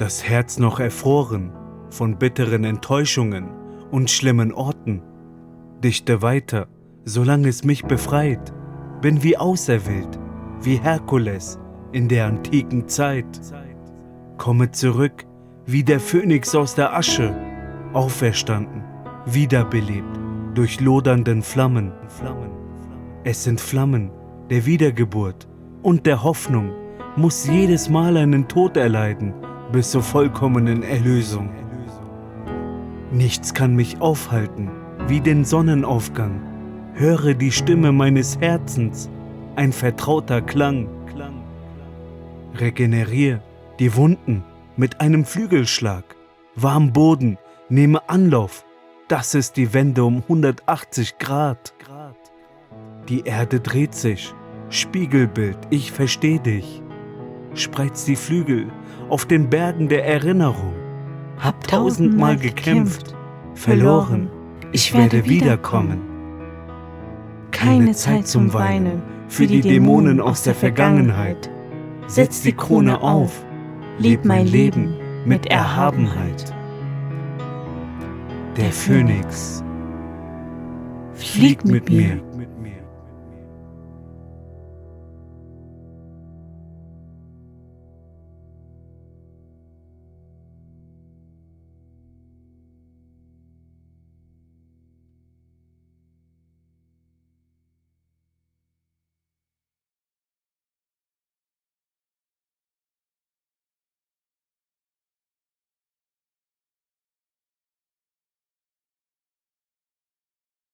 das Herz noch erfroren von bitteren Enttäuschungen und schlimmen Orten. Dichte weiter, solange es mich befreit, bin wie auserwählt, wie Herkules in der antiken Zeit. Komme zurück, wie der Phönix aus der Asche, auferstanden, wiederbelebt durch lodernden Flammen. Es sind Flammen der Wiedergeburt und der Hoffnung, muss jedes Mal einen Tod erleiden bis zur vollkommenen Erlösung. Nichts kann mich aufhalten, wie den Sonnenaufgang. Höre die Stimme meines Herzens, ein vertrauter Klang. Regenerier die Wunden mit einem Flügelschlag. Warm Boden, nehme Anlauf. Das ist die Wende um 180 Grad. Die Erde dreht sich. Spiegelbild, ich versteh dich. Spreiz die Flügel auf den Bergen der Erinnerung. Hab tausendmal gekämpft, verloren, ich werde wiederkommen. Keine Zeit zum Weinen für die Dämonen aus der Vergangenheit. Setz die Krone auf, leb mein Leben mit Erhabenheit. Der Phönix fliegt mit mir